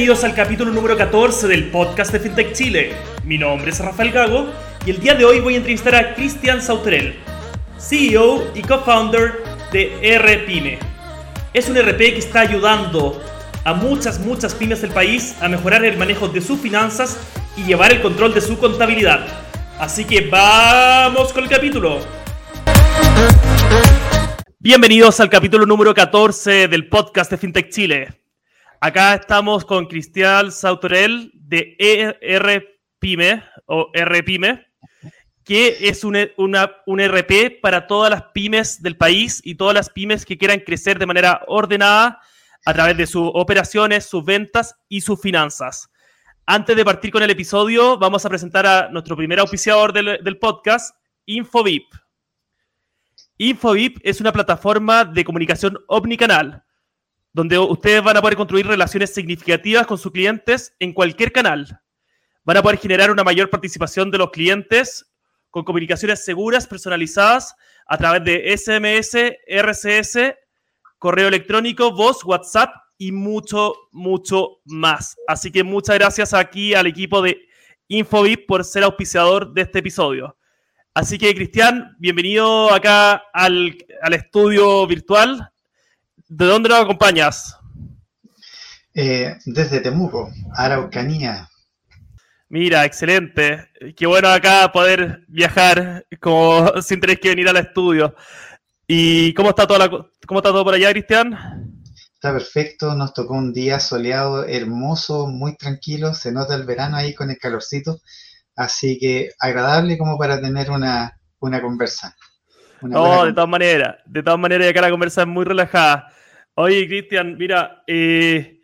Bienvenidos al capítulo número 14 del podcast de FinTech Chile. Mi nombre es Rafael Gago y el día de hoy voy a entrevistar a Cristian Sauterel, CEO y co-founder de RPyme. Es un RP que está ayudando a muchas, muchas pymes del país a mejorar el manejo de sus finanzas y llevar el control de su contabilidad. Así que vamos con el capítulo. Bienvenidos al capítulo número 14 del podcast de FinTech Chile. Acá estamos con Cristian Sautorel de ERPyme o RPyme, que es un, una, un RP para todas las pymes del país y todas las pymes que quieran crecer de manera ordenada a través de sus operaciones, sus ventas y sus finanzas. Antes de partir con el episodio, vamos a presentar a nuestro primer auspiciador del, del podcast, Infovip. Infovip es una plataforma de comunicación omnicanal donde ustedes van a poder construir relaciones significativas con sus clientes en cualquier canal. Van a poder generar una mayor participación de los clientes con comunicaciones seguras, personalizadas a través de SMS, RCS, correo electrónico, voz, WhatsApp y mucho, mucho más. Así que muchas gracias aquí al equipo de Infobip por ser auspiciador de este episodio. Así que, Cristian, bienvenido acá al, al estudio virtual. ¿De dónde nos acompañas? Eh, desde Temuco, Araucanía. Mira, excelente. Qué bueno acá poder viajar como sin tener que venir al estudio. ¿Y cómo está, toda la, cómo está todo por allá, Cristian? Está perfecto, nos tocó un día soleado, hermoso, muy tranquilo, se nota el verano ahí con el calorcito, así que agradable como para tener una, una conversa. no, de todas maneras, de todas maneras acá la conversa es muy relajada. Oye, Cristian, mira, eh,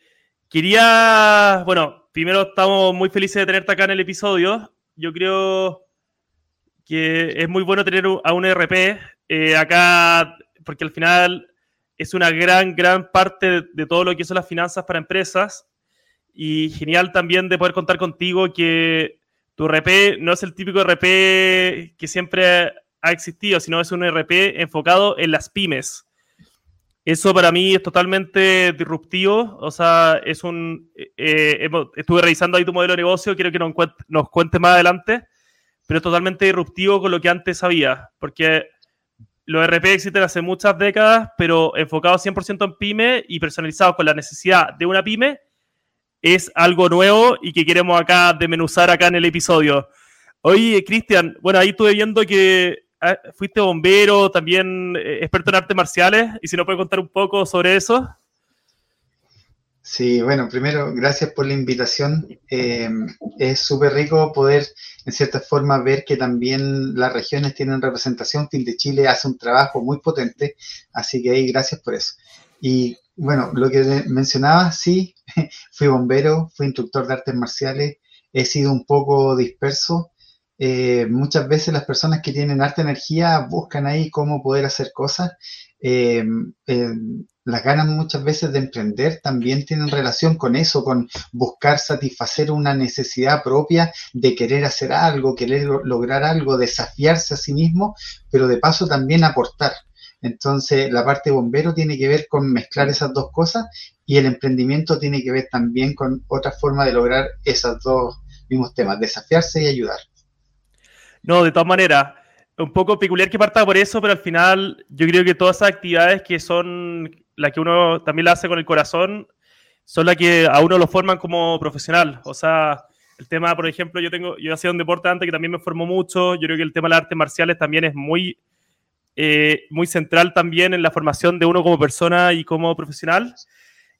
quería, bueno, primero estamos muy felices de tenerte acá en el episodio. Yo creo que es muy bueno tener a un RP eh, acá, porque al final es una gran, gran parte de, todo lo que son las finanzas para empresas. Y genial también de poder contar contigo que tu RP no es el típico RP que siempre ha existido, sino es un RP enfocado en las pymes. Eso para mí es totalmente disruptivo. O sea, es un. Eh, estuve revisando ahí tu modelo de negocio, quiero que nos, nos cuentes más adelante, pero es totalmente disruptivo con lo que antes había, porque los RP existen hace muchas décadas, pero enfocados 100% en pyme y personalizados con la necesidad de una pyme, es algo nuevo y que queremos acá desmenuzar acá en el episodio. Oye, Cristian, bueno, ahí estuve viendo que fuiste bombero, también eh, experto en artes marciales, y si nos puede contar un poco sobre eso. Sí, bueno, primero, gracias por la invitación. Eh, es súper rico poder, en cierta forma, ver que también las regiones tienen representación. Fin de Chile hace un trabajo muy potente, así que ahí gracias por eso. Y bueno, lo que mencionaba, sí, fui bombero, fui instructor de artes marciales, he sido un poco disperso, eh, muchas veces las personas que tienen alta energía buscan ahí cómo poder hacer cosas. Eh, eh, las ganas muchas veces de emprender también tienen relación con eso, con buscar satisfacer una necesidad propia de querer hacer algo, querer lograr algo, desafiarse a sí mismo, pero de paso también aportar. Entonces, la parte bombero tiene que ver con mezclar esas dos cosas y el emprendimiento tiene que ver también con otra forma de lograr esos dos mismos temas, desafiarse y ayudar. No, de todas maneras, un poco peculiar que parta por eso, pero al final yo creo que todas esas actividades que son las que uno también la hace con el corazón, son las que a uno lo forman como profesional. O sea, el tema, por ejemplo, yo tengo, yo hacía un deporte antes que también me formó mucho. Yo creo que el tema de las artes marciales también es muy, eh, muy central también en la formación de uno como persona y como profesional.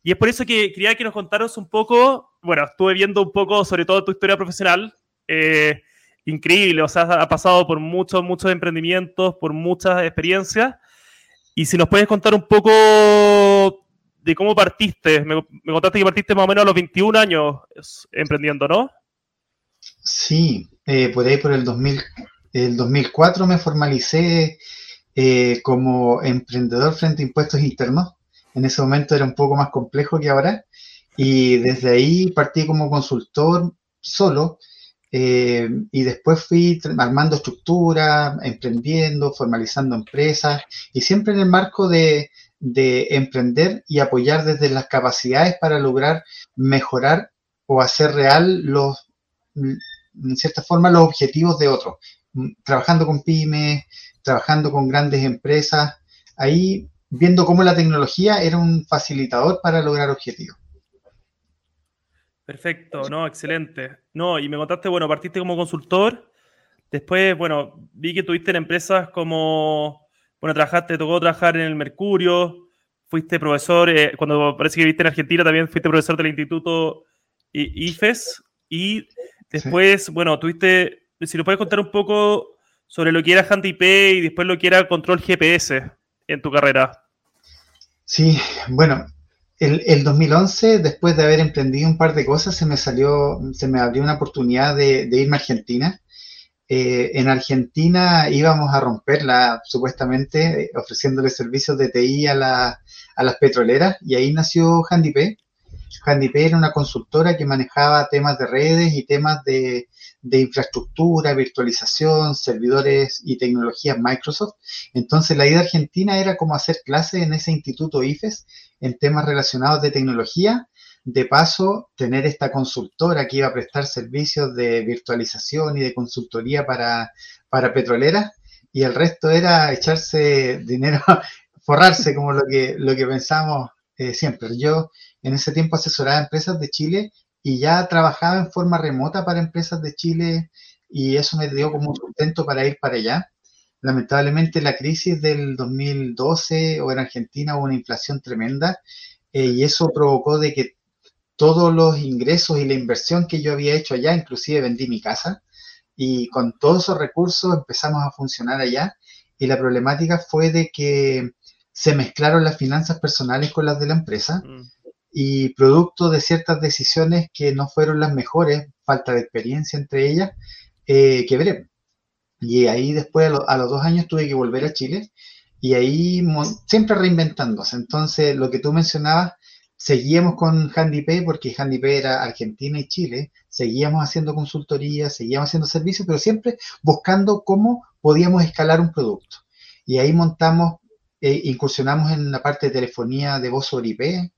Y es por eso que quería que nos contaros un poco, bueno, estuve viendo un poco sobre todo tu historia profesional. Eh, increíble, o sea, ha pasado por muchos, muchos emprendimientos, por muchas experiencias. Y si nos puedes contar un poco de cómo partiste, me, contaste que partiste más o menos a los 21 años emprendiendo, ¿no? Sí, eh, por ahí por el, 2000, el 2004 me formalicé eh, como emprendedor frente a impuestos internos. En ese momento era un poco más complejo que ahora. Y desde ahí partí como consultor solo eh, y después fui armando estructura, emprendiendo, formalizando empresas y siempre en el marco de, de emprender y apoyar desde las capacidades para lograr mejorar o hacer real los, en cierta forma, los objetivos de otros. Trabajando con pymes, trabajando con grandes empresas, ahí viendo cómo la tecnología era un facilitador para lograr objetivos. Perfecto, no, excelente. No, y me contaste, bueno, partiste como consultor, después, bueno, vi que tuviste en empresas como, bueno, trabajaste, tocó trabajar en el Mercurio, fuiste profesor, eh, cuando parece que viste en Argentina también fuiste profesor del Instituto IFES, y después, bueno, tuviste, si nos puedes contar un poco sobre lo que era HandyP y después lo que era control GPS en tu carrera. Sí, bueno, el, 2011, después de haber emprendido un par de cosas, se me salió, se me abrió una oportunidad de, irme a Argentina. Eh, en Argentina íbamos a romperla, supuestamente, ofreciéndole servicios de TI a, a las petroleras, y ahí nació HandyP. HandyP era una consultora que manejaba temas de redes y temas de, de infraestructura, virtualización, servidores y tecnologías Microsoft. Entonces la idea argentina era como hacer clases en ese instituto IFES en temas relacionados de tecnología. De paso, tener esta consultora que iba a prestar servicios de virtualización y de consultoría para, para petroleras y el resto era echarse dinero, forrarse como lo que, lo que pensamos eh, siempre. Yo en ese tiempo asesoraba a empresas de Chile y ya trabajaba en forma remota para empresas de Chile y eso me dio como un sustento para ir para allá. Lamentablemente la crisis del 2012 o en Argentina hubo una inflación tremenda eh, y eso provocó de que todos los ingresos y la inversión que yo había hecho allá, inclusive vendí mi casa y con todos esos recursos empezamos a funcionar allá y la problemática fue de que se mezclaron las finanzas personales con las de la empresa. Mm y producto de ciertas decisiones que no fueron las mejores, falta de experiencia entre ellas, eh, quebré. Y ahí después, a, los dos años, tuve que volver a Chile y ahí siempre reinventándose. Entonces, lo que tú mencionabas, seguíamos con HandyPay porque HandyPay era Argentina y Chile, seguíamos haciendo consultoría, seguíamos haciendo servicios, pero siempre buscando cómo podíamos escalar un producto. Y ahí montamos, eh, incursionamos en la parte de telefonía de voz sobre IP,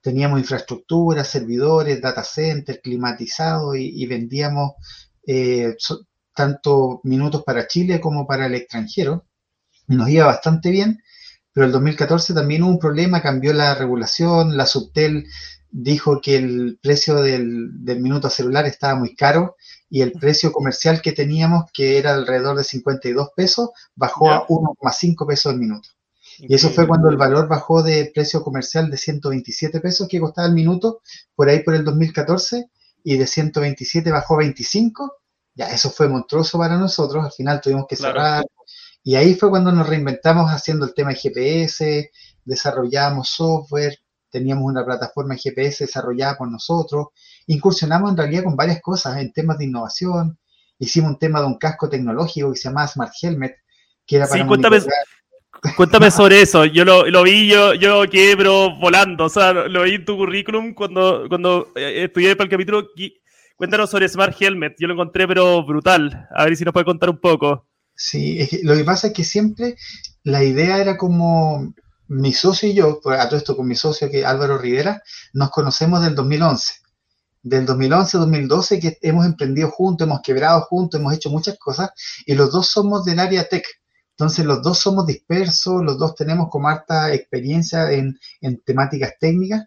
teníamos infraestructura, servidores, data center, climatizado y, vendíamos eh, tanto minutos para Chile como para el extranjero. Nos iba bastante bien, pero el 2014 también hubo un problema, cambió la regulación, la Subtel dijo que el precio del, del minuto celular estaba muy caro y el precio comercial que teníamos, que era alrededor de 52 pesos, bajó a 1,5 pesos el minuto. Y eso fue cuando el valor bajó de precio comercial de 127 pesos que costaba el minuto, por ahí por el 2014, y de 127 bajó a 25. Ya, eso fue monstruoso para nosotros, al final tuvimos que cerrar. Y ahí fue cuando nos reinventamos haciendo el tema de GPS, desarrollamos software, teníamos una plataforma GPS desarrollada por nosotros, incursionamos en realidad con varias cosas en temas de innovación, hicimos un tema de un casco tecnológico que se llama Smart Helmet, que era para sí, Cuéntame sobre eso. Yo lo, vi, yo, yo quedé pero volando. O sea, lo vi en tu currículum cuando, cuando eh, estudié para el capítulo. Cuéntanos sobre Smart Helmet. Yo lo encontré pero brutal. A ver si nos puede contar un poco. Sí, lo que pasa es que siempre la idea era como mi socio y yo, a todo esto con mi socio que Álvaro Rivera, nos conocemos del 2011. Del 2011 2012 que hemos emprendido juntos, hemos quebrado juntos, hemos hecho muchas cosas y los dos somos del área tech. Entonces los dos somos dispersos, los dos tenemos como harta experiencia en, temáticas técnicas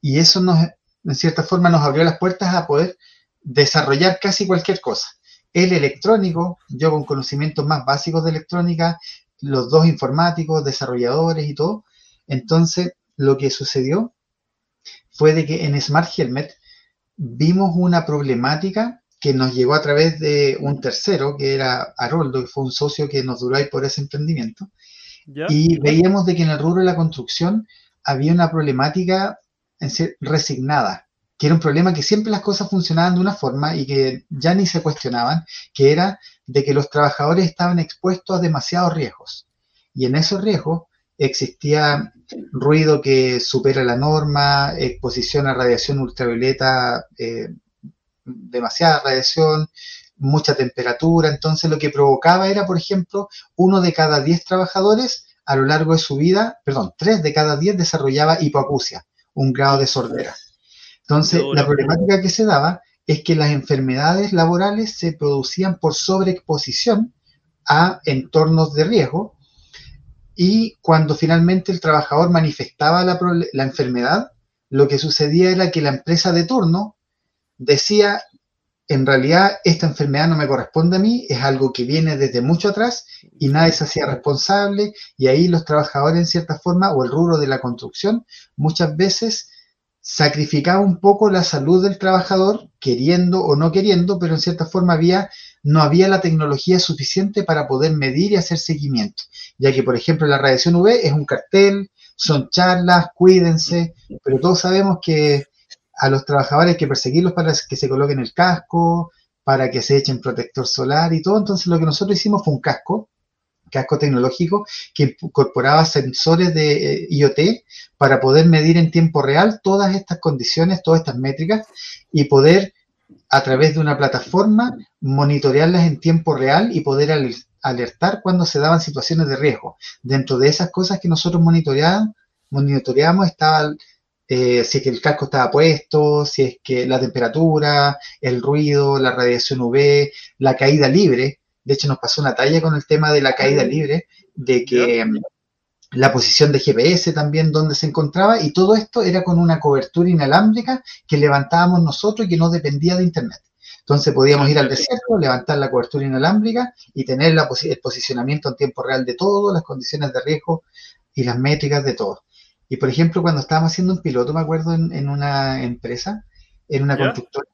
y eso nos, en cierta forma nos abrió las puertas a poder desarrollar casi cualquier cosa. El electrónico, yo con conocimientos más básicos de electrónica, los dos informáticos, desarrolladores y todo. Entonces, lo que sucedió fue de que en Smart Helmet vimos una problemática que nos llegó a través de un tercero, que era Haroldo, que fue un socio que nos duró ahí por ese emprendimiento. Y veíamos de que en el rubro de la construcción había una problemática en ser resignada, que era un problema que siempre las cosas funcionaban de una forma y que ya ni se cuestionaban, que era de que los trabajadores estaban expuestos a demasiados riesgos. Y en esos riesgos existía ruido que supera la norma, exposición a radiación ultravioleta eh, demasiada radiación, mucha temperatura, entonces lo que provocaba era, por ejemplo, uno de cada diez trabajadores a lo largo de su vida, perdón, tres de cada diez desarrollaba hipoacusia, un grado de sordera. Entonces, la problemática que se daba es que las enfermedades laborales se producían por sobreexposición a entornos de riesgo y cuando finalmente el trabajador manifestaba la, la enfermedad, lo que sucedía era que la empresa de turno decía, en realidad esta enfermedad no me corresponde a mí, es algo que viene desde mucho atrás y nadie se hacía responsable y ahí los trabajadores en cierta forma o el rubro de la construcción muchas veces sacrificaba un poco la salud del trabajador, queriendo o no queriendo, pero en cierta forma había, no había la tecnología suficiente para poder medir y hacer seguimiento, ya que por ejemplo la radiación UV es un cartel, son charlas, cuídense, pero todos sabemos que a los trabajadores hay que perseguirlos para que se coloquen el casco, para que se echen protector solar y todo, entonces lo que nosotros hicimos fue un casco casco tecnológico que incorporaba sensores de eh, IoT para poder medir en tiempo real todas estas condiciones, todas estas métricas y poder a través de una plataforma monitorearlas en tiempo real y poder alertar cuando se daban situaciones de riesgo. Dentro de esas cosas que nosotros monitoreamos estaba eh, si es que el casco estaba puesto, si es que la temperatura, el ruido, la radiación UV, la caída libre, de hecho, nos pasó una talla con el tema de la caída libre, de que mm, la posición de GPS también donde se encontraba y todo esto era con una cobertura inalámbrica que levantábamos nosotros y que no dependía de Internet. Entonces podíamos ir al desierto, levantar la cobertura inalámbrica y tener la el posicionamiento en tiempo real de todo, las condiciones de riesgo y las métricas de todo. Y por ejemplo, cuando estábamos haciendo un piloto, me acuerdo, en, una empresa, en una constructora,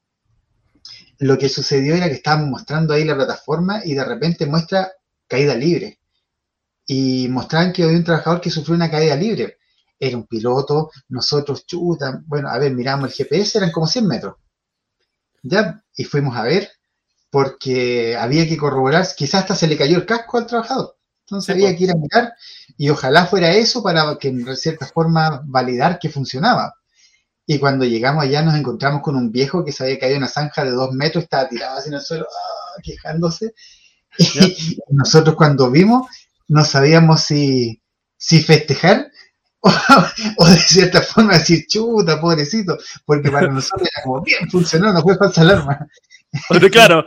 lo que sucedió era que estábamos mostrando ahí la plataforma y de repente muestra caída libre. Y mostraban que había un trabajador que sufrió una caída libre. Era un piloto, nosotros, chuta, bueno, a ver, miramos el GPS, eran como 100 metros. Ya, y fuimos a ver, porque había que corroborar, quizás hasta se le cayó el casco al trabajador. Entonces había que ir a mirar, y ojalá fuera eso para que en cierta forma validar que funcionaba. Y cuando llegamos allá nos encontramos con un viejo que se había caído en una zanja de dos metros, estaba tirado así en el suelo, ah, quejándose. Y nosotros cuando vimos no sabíamos si, si festejar o, de cierta forma decir, chuta, pobrecito, porque para nosotros era como, bien, funcionó, no fue falsa alarma. claro.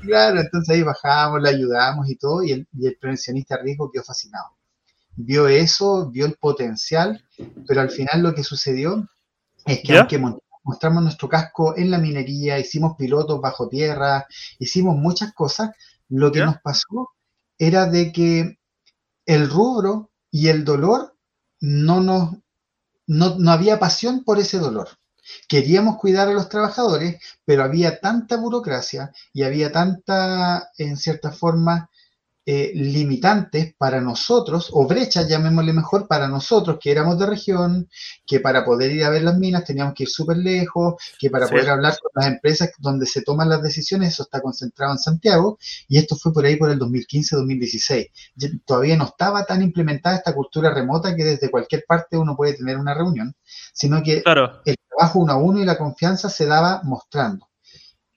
Claro, entonces ahí bajamos, le ayudamos y todo, y el, y el prevencionista riesgo quedó fascinado. Vio eso, vio el potencial, pero al final lo que sucedió es que aunque mostramos nuestro casco en la minería, hicimos pilotos bajo tierra, hicimos muchas cosas, lo que nos pasó era de que el rubro y el dolor no nos no, no, había pasión por ese dolor. Queríamos cuidar a los trabajadores, pero había tanta burocracia y había tanta, en cierta forma, eh, limitantes para nosotros, o brechas, llamémosle mejor, para nosotros que éramos de región, que para poder ir a ver las minas teníamos que ir súper lejos, que para poder hablar con las empresas donde se toman las decisiones, eso está concentrado en Santiago, y esto fue por ahí por el 2015-2016. Todavía no estaba tan implementada esta cultura remota que desde cualquier parte uno puede tener una reunión, sino que el trabajo uno a uno y la confianza se daba mostrando.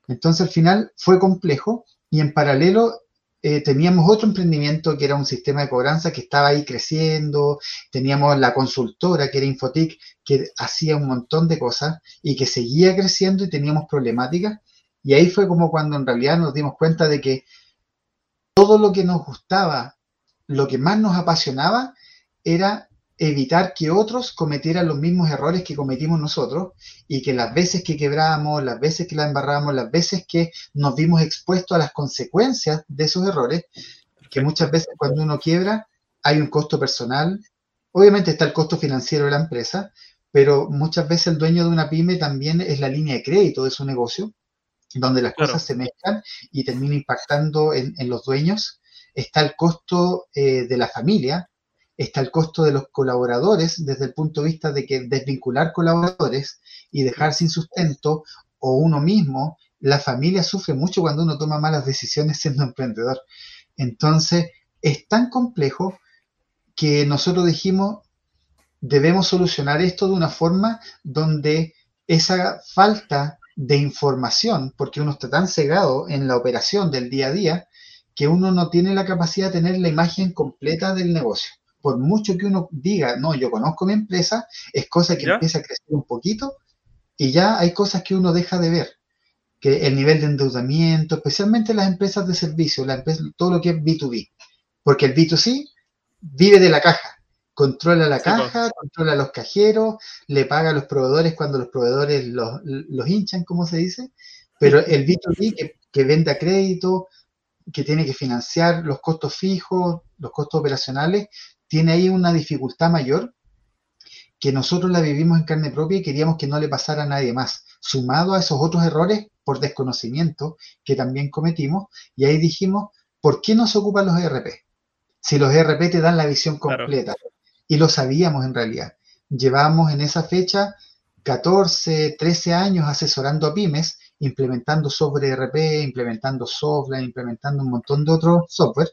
Entonces al final fue complejo y en paralelo eh, teníamos otro emprendimiento que era un sistema de cobranza que estaba ahí creciendo, teníamos la consultora que era Infotic, que hacía un montón de cosas y que seguía creciendo y teníamos problemáticas. Y ahí fue como cuando en realidad nos dimos cuenta de que todo lo que nos gustaba, lo que más nos apasionaba, era evitar que otros cometieran los mismos errores que cometimos nosotros y que las veces que quebramos, las veces que la embarramos, las veces que nos vimos expuestos a las consecuencias de esos errores, que muchas veces cuando uno quiebra hay un costo personal, obviamente está el costo financiero de la empresa, pero muchas veces el dueño de una pyme también es la línea de crédito de su negocio, donde las cosas se mezclan y termina impactando en, los dueños. Está el costo eh, de la familia, está el costo de los colaboradores desde el punto de vista de que desvincular colaboradores y dejar sin sustento o uno mismo, la familia sufre mucho cuando uno toma malas decisiones siendo emprendedor. Entonces, es tan complejo que nosotros dijimos, debemos solucionar esto de una forma donde esa falta de información, porque uno está tan cegado en la operación del día a día que uno no tiene la capacidad de tener la imagen completa del negocio. Por mucho que uno diga, no, yo conozco mi empresa, es cosa que empieza a crecer un poquito y ya hay cosas que uno deja de ver, que el nivel de endeudamiento, especialmente las empresas de servicio, la empresa, todo lo que es B2B, porque el B2C vive de la caja, controla la caja, controla los cajeros, le paga a los proveedores cuando los proveedores los, los hinchan, como se dice, pero el B2B que, que vende a crédito, que tiene que financiar los costos fijos, los costos operacionales, tiene ahí una dificultad mayor que nosotros la vivimos en carne propia y queríamos que no le pasara a nadie más, sumado a esos otros errores por desconocimiento que también cometimos, y ahí dijimos, ¿por qué no se ocupan los ERP? Si los ERP te dan la visión completa, y lo sabíamos en realidad. Llevamos en esa fecha 14, 13 años asesorando a pymes, implementando software ERP, implementando software, implementando un montón de otros software,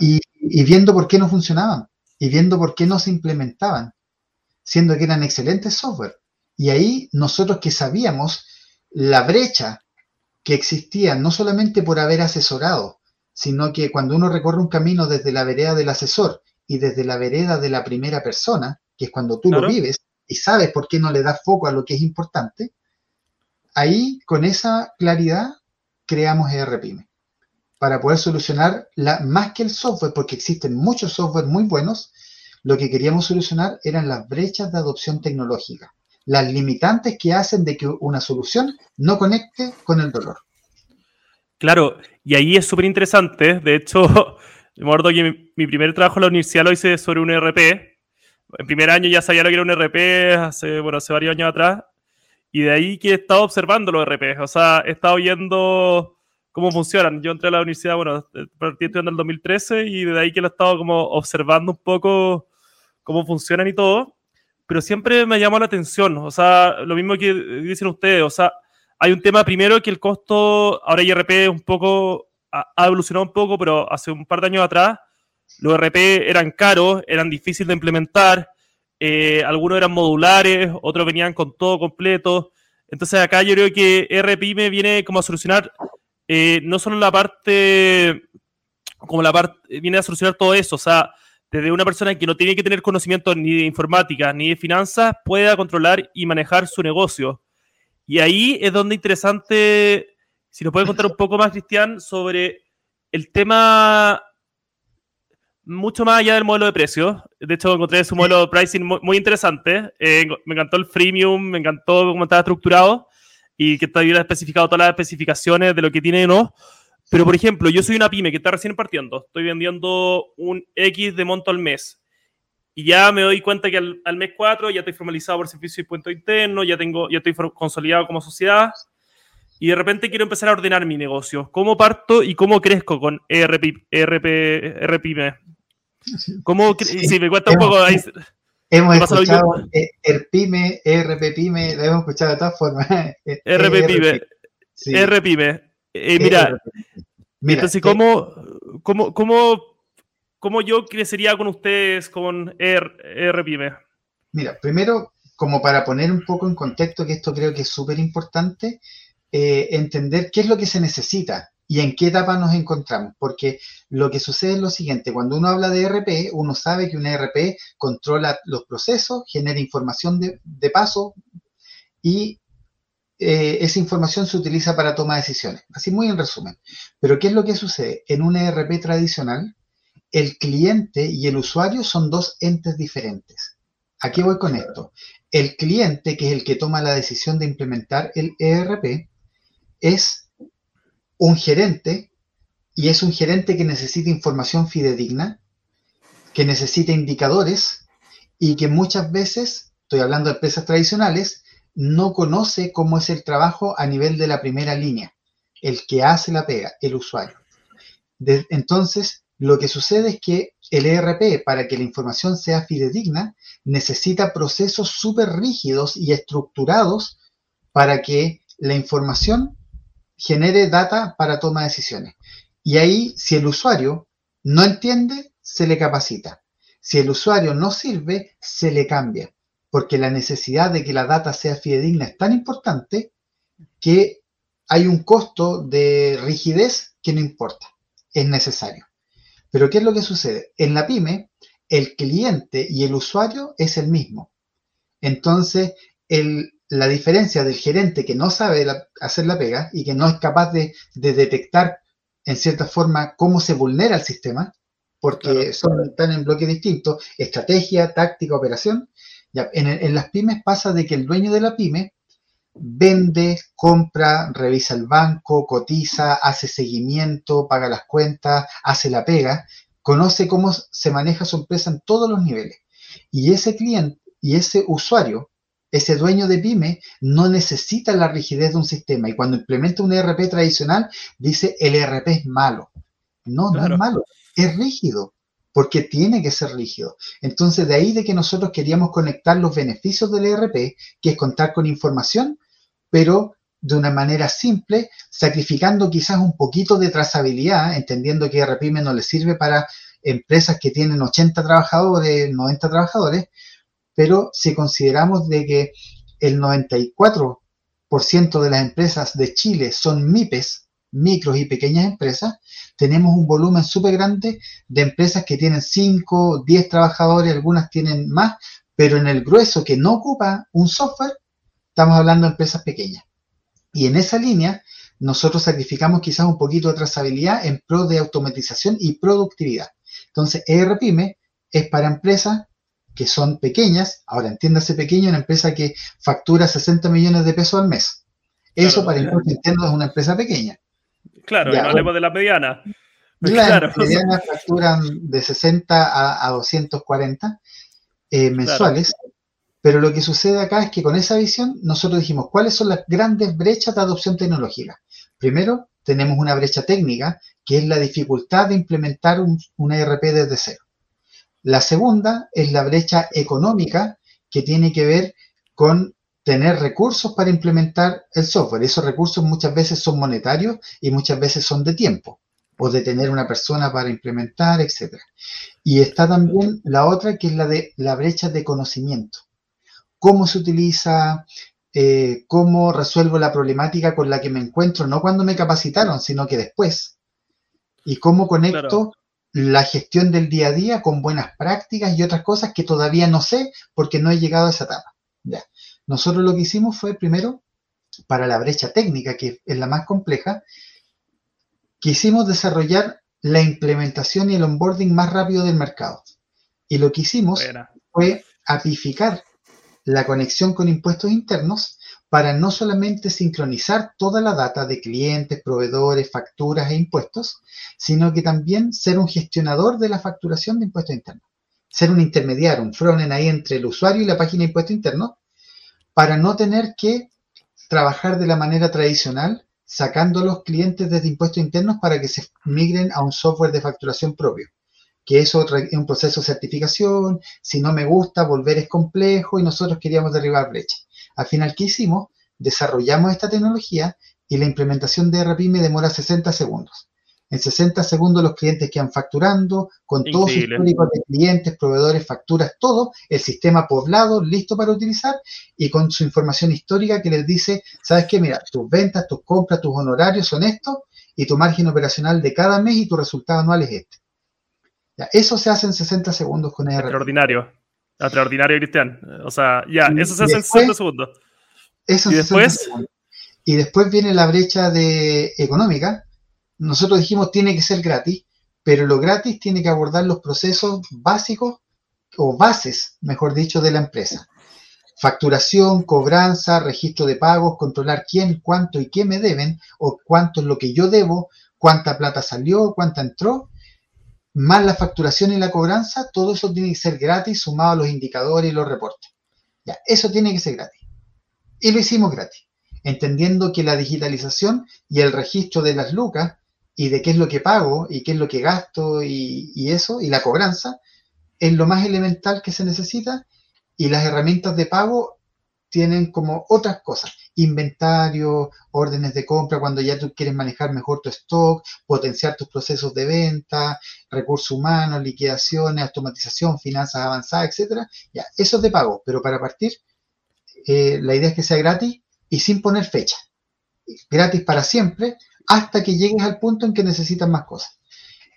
y, y viendo por qué no funcionaban, y viendo por qué no se implementaban siendo que eran excelentes software. Y ahí nosotros que sabíamos la brecha que existía, no solamente por haber asesorado, sino que cuando uno recorre un camino desde la vereda del asesor y desde la vereda de la primera persona, que es cuando tú lo vives y sabes por qué no le das foco a lo que es importante, ahí con esa claridad creamos ERPime para poder solucionar más que el software, porque existen muchos software muy buenos, lo que queríamos solucionar eran las brechas de adopción tecnológica, las limitantes que hacen de que una solución no conecte con el dolor. Claro, y ahí es súper interesante. De hecho, me acuerdo que mi, primer trabajo en la universidad lo hice sobre un ERP. En primer año ya sabía lo que era un ERP, hace, bueno, hace varios años atrás. Y de ahí que he estado observando los ERP. O sea, he estado viendo cómo funcionan. Yo entré a la universidad, bueno, partí estudiando en el 2013 y de ahí que lo he estado como observando un poco cómo funcionan y todo, pero siempre me llamó la atención, o sea, lo mismo que dicen ustedes, o sea, hay un tema primero que el costo, ahora IRP un poco, ha, evolucionado un poco, pero hace un par de años atrás los RP eran caros, eran difíciles de implementar, eh, algunos eran modulares, otros venían con todo completo. Entonces acá yo creo que RP me viene como a solucionar eh, no solo la parte, como la parte, viene a solucionar todo eso, o sea, desde una persona que no tiene que tener conocimiento ni de informática ni de finanzas, pueda controlar y manejar su negocio. Y ahí es donde interesante, si nos puede contar un poco más, Cristian, sobre el tema mucho más allá del modelo de precios. De hecho, encontré su modelo de pricing muy, interesante. Eh, me encantó el freemium, me encantó cómo estaba estructurado y que todavía ha especificado todas las especificaciones de lo que tiene no. Pero, por ejemplo, yo soy una pyme que está recién partiendo, estoy vendiendo un X de monto al mes. Y ya me doy cuenta que al, mes 4 ya estoy formalizado por servicio y puente interno, ya, tengo, ya estoy consolidado como sociedad. Y de repente quiero empezar a ordenar mi negocio. ¿Cómo parto y cómo crezco con ERP, ERP, ERPyme? ¿Cómo, si me cuenta un poco ahí. Hemos escuchado ERPyme, ERPPyme, lo hemos escuchado de todas formas. ERPPyme, ERPyme. Eh, mira, mira, entonces, ¿cómo, cómo, cómo, cómo yo crecería con ustedes con ERPyme? Mira, primero, como para poner un poco en contexto, que esto creo que es súper importante, eh, entender qué es lo que se necesita y en qué etapa nos encontramos. Porque lo que sucede es lo siguiente, cuando uno habla de ERP, uno sabe que un ERP controla los procesos, genera información de, paso y eh, esa información se utiliza para toma de decisiones. Así muy en resumen. Pero ¿qué es lo que sucede? En un ERP tradicional, el cliente y el usuario son dos entes diferentes. Aquí voy con esto. El cliente, que es el que toma la decisión de implementar el ERP, es un gerente, y es un gerente que necesita información fidedigna, que necesita indicadores y que muchas veces, estoy hablando de empresas tradicionales, no conoce cómo es el trabajo a nivel de la primera línea, el que hace la pega, el usuario. entonces, lo que sucede es que el ERP, para que la información sea fidedigna, necesita procesos súper rígidos y estructurados para que la información genere data para toma de decisiones. Y ahí, si el usuario no entiende, se le capacita. Si el usuario no sirve, se le cambia. Porque la necesidad de que la data sea fidedigna es tan importante que hay un costo de rigidez que no importa, es necesario. Pero ¿qué es lo que sucede? En la pyme, el cliente y el usuario es el mismo. Entonces, la diferencia del gerente que no sabe hacer la pega y que no es capaz de, detectar en cierta forma cómo se vulnera el sistema, porque son, están en bloques distintos, estrategia, táctica, operación. Ya, en, en, las pymes pasa de que el dueño de la pyme vende, compra, revisa el banco, cotiza, hace seguimiento, paga las cuentas, hace la pega, conoce cómo se maneja su empresa en todos los niveles. Y ese cliente y ese usuario, ese dueño de pyme, no necesita la rigidez de un sistema. Y cuando implementa un ERP tradicional, dice el ERP es malo. No, no es malo, es rígido porque tiene que ser rígido. Entonces, de ahí de que nosotros queríamos conectar los beneficios del ERP, que es contar con información, pero de una manera simple, sacrificando quizás un poquito de trazabilidad, entendiendo que RPIME no le sirve para empresas que tienen 80 trabajadores, 90 trabajadores, pero si consideramos de que el 94% de las empresas de Chile son MIPES, micros y pequeñas empresas, tenemos un volumen súper grande de empresas que tienen 5, 10 trabajadores, algunas tienen más, pero en el grueso que no ocupa un software, estamos hablando de empresas pequeñas. Y en esa línea, nosotros sacrificamos quizás un poquito de trazabilidad en pro de automatización y productividad. Entonces, ERPyme es para empresas que son pequeñas, ahora entiéndase pequeño, una empresa que factura 60 millones de pesos al mes. Eso para el interno es una empresa pequeña. Claro, no hablemos de la mediana. Las medianas facturan de 60 a, 240 eh, mensuales. Pero lo que sucede acá es que con esa visión nosotros dijimos cuáles son las grandes brechas de adopción tecnológica. Primero, tenemos una brecha técnica, que es la dificultad de implementar un, ERP desde cero. La segunda es la brecha económica, que tiene que ver con tener recursos para implementar el software. Esos recursos muchas veces son monetarios y muchas veces son de tiempo, o de tener una persona para implementar, etc. Y está también la otra, que es la de la brecha de conocimiento cómo se utiliza, eh, cómo resuelvo la problemática con la que me encuentro, no cuando me capacitaron, sino que después. Y cómo conecto la gestión del día a día con buenas prácticas y otras cosas que todavía no sé porque no he llegado a esa etapa. Ya. Nosotros lo que hicimos fue, primero, para la brecha técnica, que es la más compleja, quisimos desarrollar la implementación y el onboarding más rápido del mercado. Y lo que hicimos fue apificar la conexión con impuestos internos para no solamente sincronizar toda la data de clientes, proveedores, facturas e impuestos, sino que también ser un gestionador de la facturación de impuestos internos. Ser un intermediario, un frontend ahí entre el usuario y la página de impuestos internos, para no tener que trabajar de la manera tradicional, sacando los clientes desde impuestos internos para que se migren a un software de facturación propio que es un proceso de certificación, si no me gusta, volver es complejo y nosotros queríamos derribar brecha. Al final, ¿qué hicimos? Desarrollamos esta tecnología y la implementación de me demora 60 segundos. En 60 segundos los clientes quedan facturando con todos sus históricos de clientes, proveedores, facturas, todo, el sistema poblado, listo para utilizar y con su información histórica que les dice, ¿sabes qué? Mira, tus ventas, tus compras, tus honorarios son estos y tu margen operacional de cada mes y tu resultado anual es este eso se hace en 60 segundos con ERP. Extraordinario. Extraordinario, Cristian. O sea, ya, eso se hace en 60 segundos. Eso ¿Y después? Y después viene la brecha de económica. Nosotros dijimos tiene que ser gratis, pero lo gratis tiene que abordar los procesos básicos o bases, mejor dicho, de la empresa. Facturación, cobranza, registro de pagos, controlar quién, cuánto y qué me deben, o cuánto es lo que yo debo, cuánta plata salió, cuánta entró, más la facturación y la cobranza, todo eso tiene que ser gratis sumado a los indicadores y los reportes. Ya, eso tiene que ser gratis. Y lo hicimos gratis, entendiendo que la digitalización y el registro de las lucas y de qué es lo que pago y qué es lo que gasto y, y eso, y la cobranza, es lo más elemental que se necesita y las herramientas de pago tienen como otras cosas, inventario, órdenes de compra cuando ya tú quieres manejar mejor tu stock, potenciar tus procesos de venta, recursos humanos, liquidaciones, automatización, finanzas avanzadas, etcétera. Ya, eso es de pago, pero para partir, eh, la idea es que sea gratis y sin poner fecha. gratis para siempre hasta que llegues al punto en que necesitas más cosas.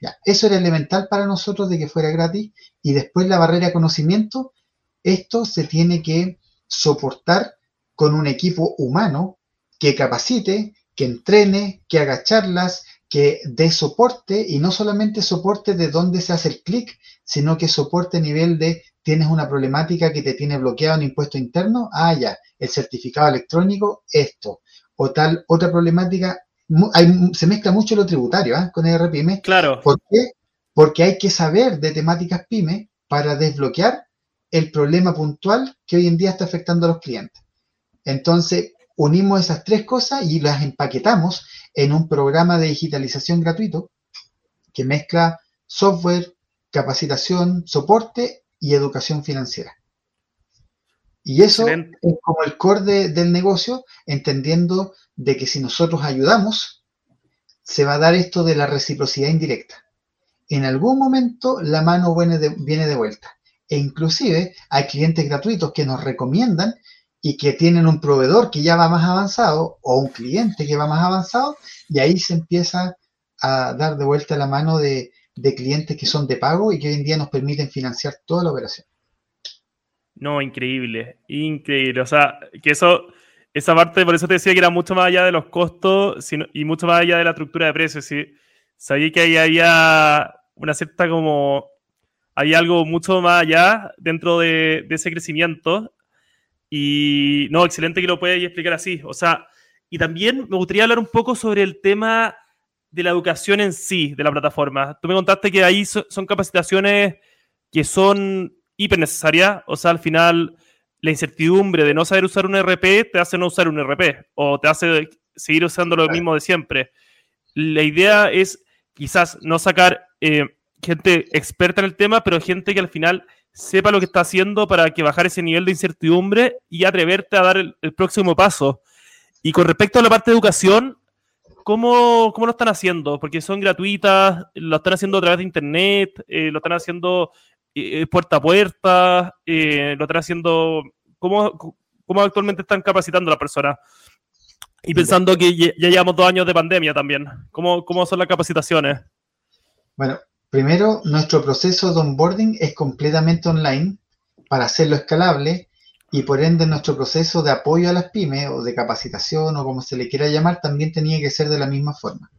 Ya, eso era elemental para nosotros de que fuera gratis y después la barrera de conocimiento, esto se tiene que soportar con un equipo humano que capacite, que entrene, que haga charlas, que dé soporte y no solamente soporte de dónde se hace el clic, sino que soporte a nivel de tienes una problemática que te tiene bloqueado un impuesto interno, ah, ya, el certificado electrónico, esto, o tal otra problemática, se mezcla mucho lo tributario ¿eh? con el RPM. Claro. ¿Por qué? Porque hay que saber de temáticas PYME para desbloquear el problema puntual que hoy en día está afectando a los clientes. Entonces, unimos esas tres cosas y las empaquetamos en un programa de digitalización gratuito que mezcla software, capacitación, soporte y educación financiera. Y eso es como el core del negocio, entendiendo de que si nosotros ayudamos, se va a dar esto de la reciprocidad indirecta. En algún momento la mano viene de, viene de vuelta. E inclusive hay clientes gratuitos que nos recomiendan y que tienen un proveedor que ya va más avanzado o un cliente que va más avanzado y ahí se empieza a dar de vuelta la mano de, clientes que son de pago y que hoy en día nos permiten financiar toda la operación. No, increíble, increíble. O sea, que eso, esa parte, por eso te decía que era mucho más allá de los costos y mucho más allá de la estructura de precios. ¿sí? Sabía que ahí había una cierta como, hay algo mucho más allá dentro de, de ese crecimiento y no, excelente que lo puedas explicar así. O sea, y también me gustaría hablar un poco sobre el tema de la educación en sí de la plataforma. Tú me contaste que ahí son capacitaciones que son hiper necesarias. O sea, al final, la incertidumbre de no saber usar un RP te hace no usar un RP o te hace seguir usando lo mismo de siempre. La idea es quizás no sacar eh, gente experta en el tema, pero gente que al final sepa lo que está haciendo para que bajar ese nivel de incertidumbre y atreverte a dar el, próximo paso. Y con respecto a la parte de educación, ¿cómo, ¿cómo, lo están haciendo? Porque son gratuitas, lo están haciendo a través de internet, eh, lo están haciendo eh, puerta a puerta, eh, lo están haciendo... ¿cómo, ¿Cómo actualmente están capacitando a las personas? Y pensando que ya llevamos dos años de pandemia también, ¿cómo, cómo son las capacitaciones? Bueno, Primero, nuestro proceso de onboarding es completamente online para hacerlo escalable y por ende nuestro proceso de apoyo a las pymes o de capacitación o como se le quiera llamar también tenía que ser de la misma forma,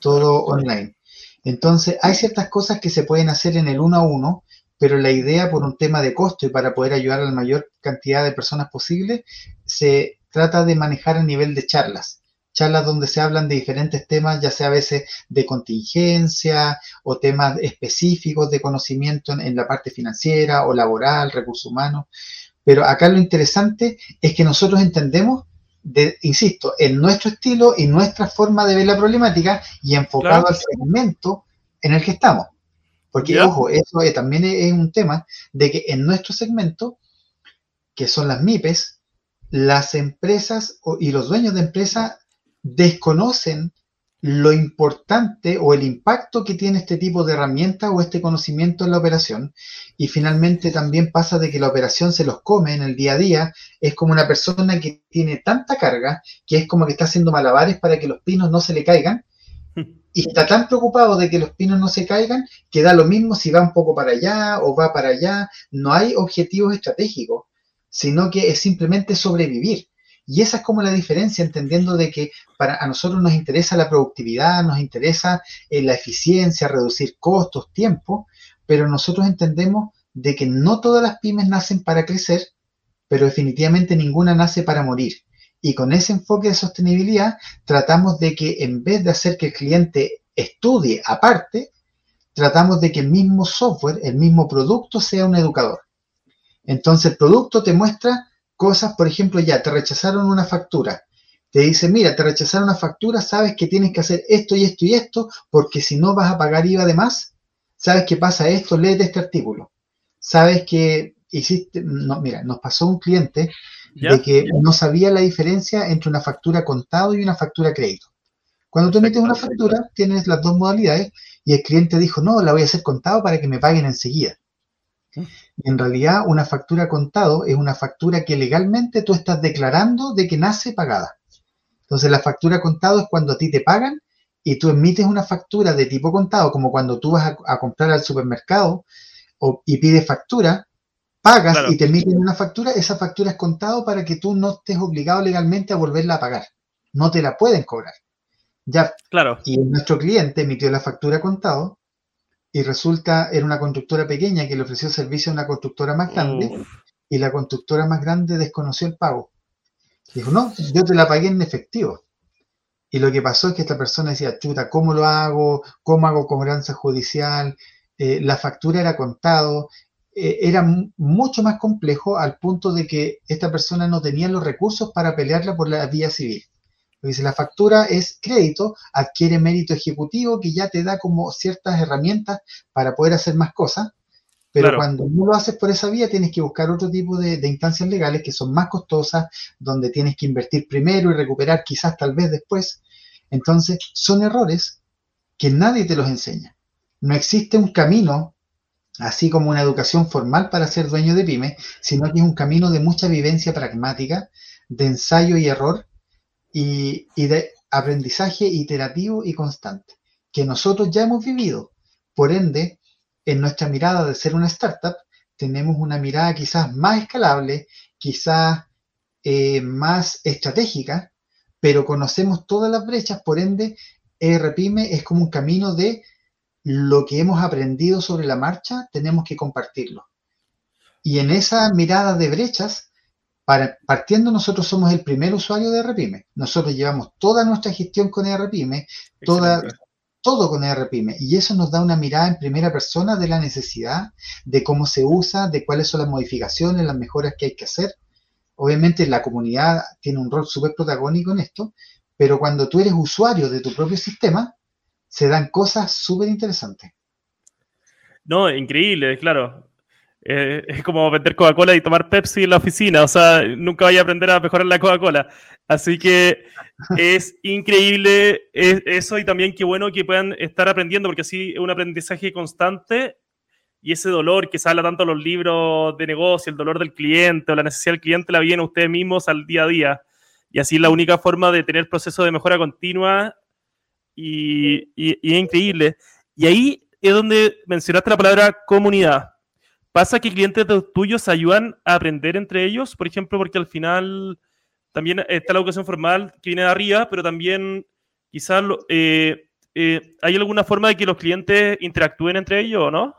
todo online. Entonces, hay ciertas cosas que se pueden hacer en el uno a uno, pero la idea por un tema de costo y para poder ayudar a la mayor cantidad de personas posible, se trata de manejar a nivel de charlas charlas donde se hablan de diferentes temas, ya sea a veces de contingencia o temas específicos de conocimiento en, la parte financiera o laboral, recursos humanos. Pero acá lo interesante es que nosotros entendemos, de, insisto, en nuestro estilo y nuestra forma de ver la problemática y enfocado al segmento en el que estamos. Porque, ojo, eso también es un tema de que en nuestro segmento, que son las MIPES, las empresas y los dueños de empresas desconocen lo importante o el impacto que tiene este tipo de herramienta o este conocimiento en la operación. Y finalmente también pasa de que la operación se los come en el día a día. Es como una persona que tiene tanta carga que es como que está haciendo malabares para que los pinos no se le caigan. Y está tan preocupado de que los pinos no se caigan que da lo mismo si va un poco para allá o va para allá. No hay objetivos estratégicos, sino que es simplemente sobrevivir. Y esa es como la diferencia, entendiendo de que para a nosotros nos interesa la productividad, nos interesa eh, la eficiencia, reducir costos, tiempo, pero nosotros entendemos de que no todas las pymes nacen para crecer, pero definitivamente ninguna nace para morir. Y con ese enfoque de sostenibilidad tratamos de que en vez de hacer que el cliente estudie aparte, tratamos de que el mismo software, el mismo producto sea un educador. Entonces el producto te muestra cosas, por ejemplo, ya te rechazaron una factura. Te dice, mira, te rechazaron una factura, sabes que tienes que hacer esto y esto y esto, porque si no vas a pagar IVA de más, sabes que pasa esto, léete este artículo. Sabes que hiciste, no, mira, nos pasó un cliente de que no sabía la diferencia entre una factura contado y una factura crédito. Cuando tú metes una factura, tienes las dos modalidades y el cliente dijo, no, la voy a hacer contado para que me paguen enseguida. En realidad, una factura contado es una factura que legalmente tú estás declarando de que nace pagada. Entonces la factura contado es cuando a ti te pagan y tú emites una factura de tipo contado, como cuando tú vas a, comprar al supermercado y pides factura, pagas y te emiten una factura, esa factura es contado para que tú no estés obligado legalmente a volverla a pagar. No te la pueden cobrar. Ya. Claro. Y nuestro cliente emitió la factura contado y resulta, era una constructora pequeña que le ofreció servicio a una constructora más grande y la constructora más grande desconoció el pago. Dijo, no, yo te la pagué en efectivo. Y lo que pasó es que esta persona decía, chuta, ¿cómo lo hago? ¿Cómo hago cobranza judicial? Eh, la factura era contado. Eh, era mucho más complejo al punto de que esta persona no tenía los recursos para pelearla por la vía civil. Dice, la factura es crédito, adquiere mérito ejecutivo que ya te da como ciertas herramientas para poder hacer más cosas, pero cuando no lo haces por esa vía tienes que buscar otro tipo de, de, instancias legales que son más costosas, donde tienes que invertir primero y recuperar quizás tal vez después. Entonces, son errores que nadie te los enseña. No existe un camino, así como una educación formal para ser dueño de pyme, sino que es un camino de mucha vivencia pragmática, de ensayo y error, y, de aprendizaje iterativo y constante, que nosotros ya hemos vivido. Por ende, en nuestra mirada de ser una startup, tenemos una mirada quizás más escalable, quizás eh, más estratégica, pero conocemos todas las brechas, por ende, ERPyme es como un camino de lo que hemos aprendido sobre la marcha, tenemos que compartirlo. Y en esa mirada de brechas, partiendo nosotros somos el primer usuario de RPyme. Nosotros llevamos toda nuestra gestión con RPyme, toda, todo con RPyme. Y eso nos da una mirada en primera persona de la necesidad, de cómo se usa, de cuáles son las modificaciones, las mejoras que hay que hacer. Obviamente la comunidad tiene un rol súper protagónico en esto, pero cuando tú eres usuario de tu propio sistema, se dan cosas súper interesantes. No, increíble, claro. Eh, es como vender Coca-Cola y tomar Pepsi en la oficina, o sea, nunca vaya a aprender a mejorar la Coca-Cola. Así que es increíble eso y también qué bueno que puedan estar aprendiendo, porque así es un aprendizaje constante y ese dolor que se tanto en los libros de negocio, el dolor del cliente o la necesidad del cliente la viven ustedes mismos al día a día. Y así es la única forma de tener proceso de mejora continua y, y es increíble. Y ahí es donde mencionaste la palabra comunidad ¿Pasa que clientes tuyos ayudan a aprender entre ellos? Por ejemplo, porque al final también está la educación formal que viene de arriba, pero también quizás eh, eh, hay alguna forma de que los clientes interactúen entre ellos, ¿no?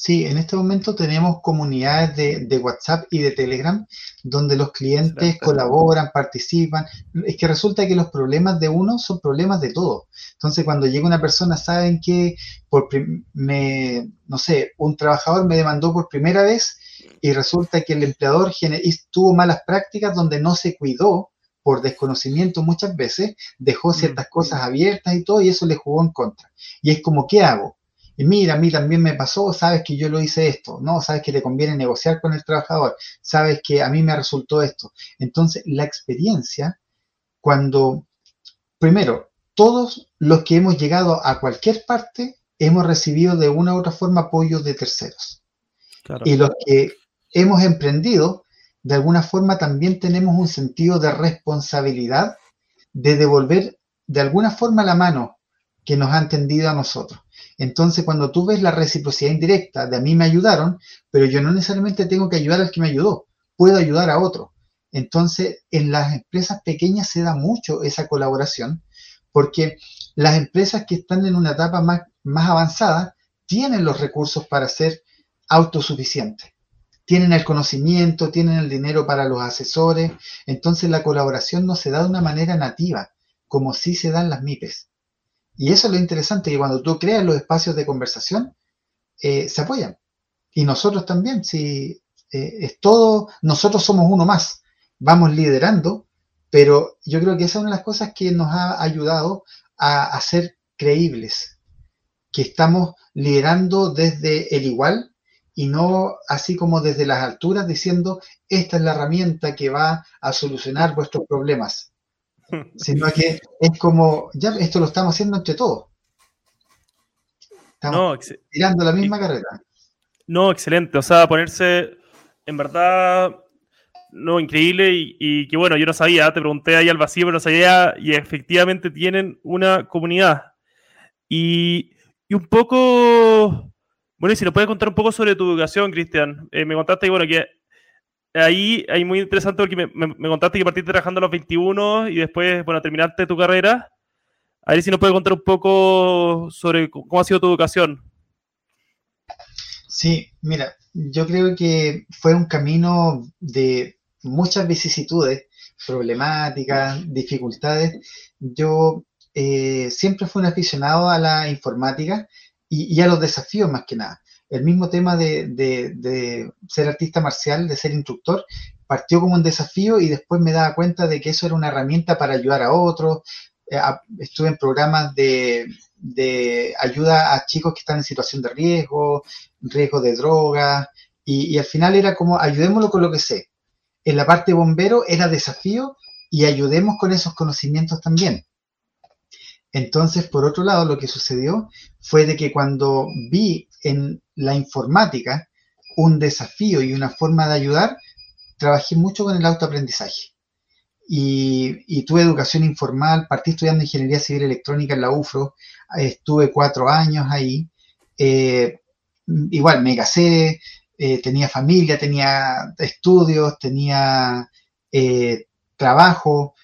Sí, en este momento tenemos comunidades de, WhatsApp y de Telegram donde los clientes colaboran, participan. Es que resulta que los problemas de uno son problemas de todos. Entonces, cuando llega una persona, saben que por me, no sé, un trabajador me demandó por primera vez y resulta que el empleador tuvo malas prácticas donde no se cuidó por desconocimiento muchas veces, dejó ciertas mm. cosas abiertas y todo, y eso le jugó en contra. Y es como, ¿qué hago? Y mira, a mí también me pasó, sabes que yo lo hice esto, no, sabes que te conviene negociar con el trabajador, sabes que a mí me resultó esto. Entonces, la experiencia, cuando, primero, todos los que hemos llegado a cualquier parte, hemos recibido de una u otra forma apoyo de terceros. Y los que hemos emprendido, de alguna forma también tenemos un sentido de responsabilidad de devolver de alguna forma la mano que nos han tendido a nosotros. Entonces, cuando tú ves la reciprocidad indirecta de a mí me ayudaron, pero yo no necesariamente tengo que ayudar al que me ayudó, puedo ayudar a otro. Entonces, en las empresas pequeñas se da mucho esa colaboración, porque las empresas que están en una etapa más, más avanzada tienen los recursos para ser autosuficientes. Tienen el conocimiento, tienen el dinero para los asesores, entonces la colaboración no se da de una manera nativa, como sí se dan las MIPES. Y eso es lo interesante, que cuando tú creas los espacios de conversación, eh, se apoyan. Y nosotros también, si eh, es todo, nosotros somos uno más, vamos liderando, pero yo creo que esa es una de las cosas que nos ha ayudado a, ser creíbles, que estamos liderando desde el igual y no así como desde las alturas diciendo, esta es la herramienta que va a solucionar vuestros problemas sino que es como, ya esto lo estamos haciendo entre todos. Estamos tirando la misma carrera. No, excelente. O sea, ponerse, en verdad, no, increíble y, que bueno, yo no sabía, te pregunté ahí al vacío, pero no sabía y efectivamente tienen una comunidad. Y, un poco, bueno, y si nos puedes contar un poco sobre tu educación, Cristian. Eh, me contaste, bueno, que ahí hay muy interesante porque me, contaste que partiste trabajando a los 21 y después, bueno, terminaste tu carrera. A ver si nos puedes contar un poco sobre cómo ha sido tu educación. Sí, mira, yo creo que fue un camino de muchas vicisitudes, problemáticas, dificultades. Yo eh, siempre fui un aficionado a la informática y, a los desafíos más que nada. El mismo tema de, ser artista marcial, de ser instructor, partió como un desafío y después me daba cuenta de que eso era una herramienta para ayudar a otros. Eh, estuve en programas de, de ayuda a chicos que están en situación de riesgo, riesgo de droga, y, al final era como ayudémoslo con lo que sé. En la parte bombero era desafío y ayudemos con esos conocimientos también. Entonces, por otro lado, lo que sucedió fue de que cuando vi en la informática un desafío y una forma de ayudar, trabajé mucho con el autoaprendizaje. Y, tuve educación informal, partí estudiando ingeniería civil electrónica en la UFRO, estuve cuatro años ahí, eh, igual me casé, eh, tenía familia, tenía estudios, tenía eh, trabajo,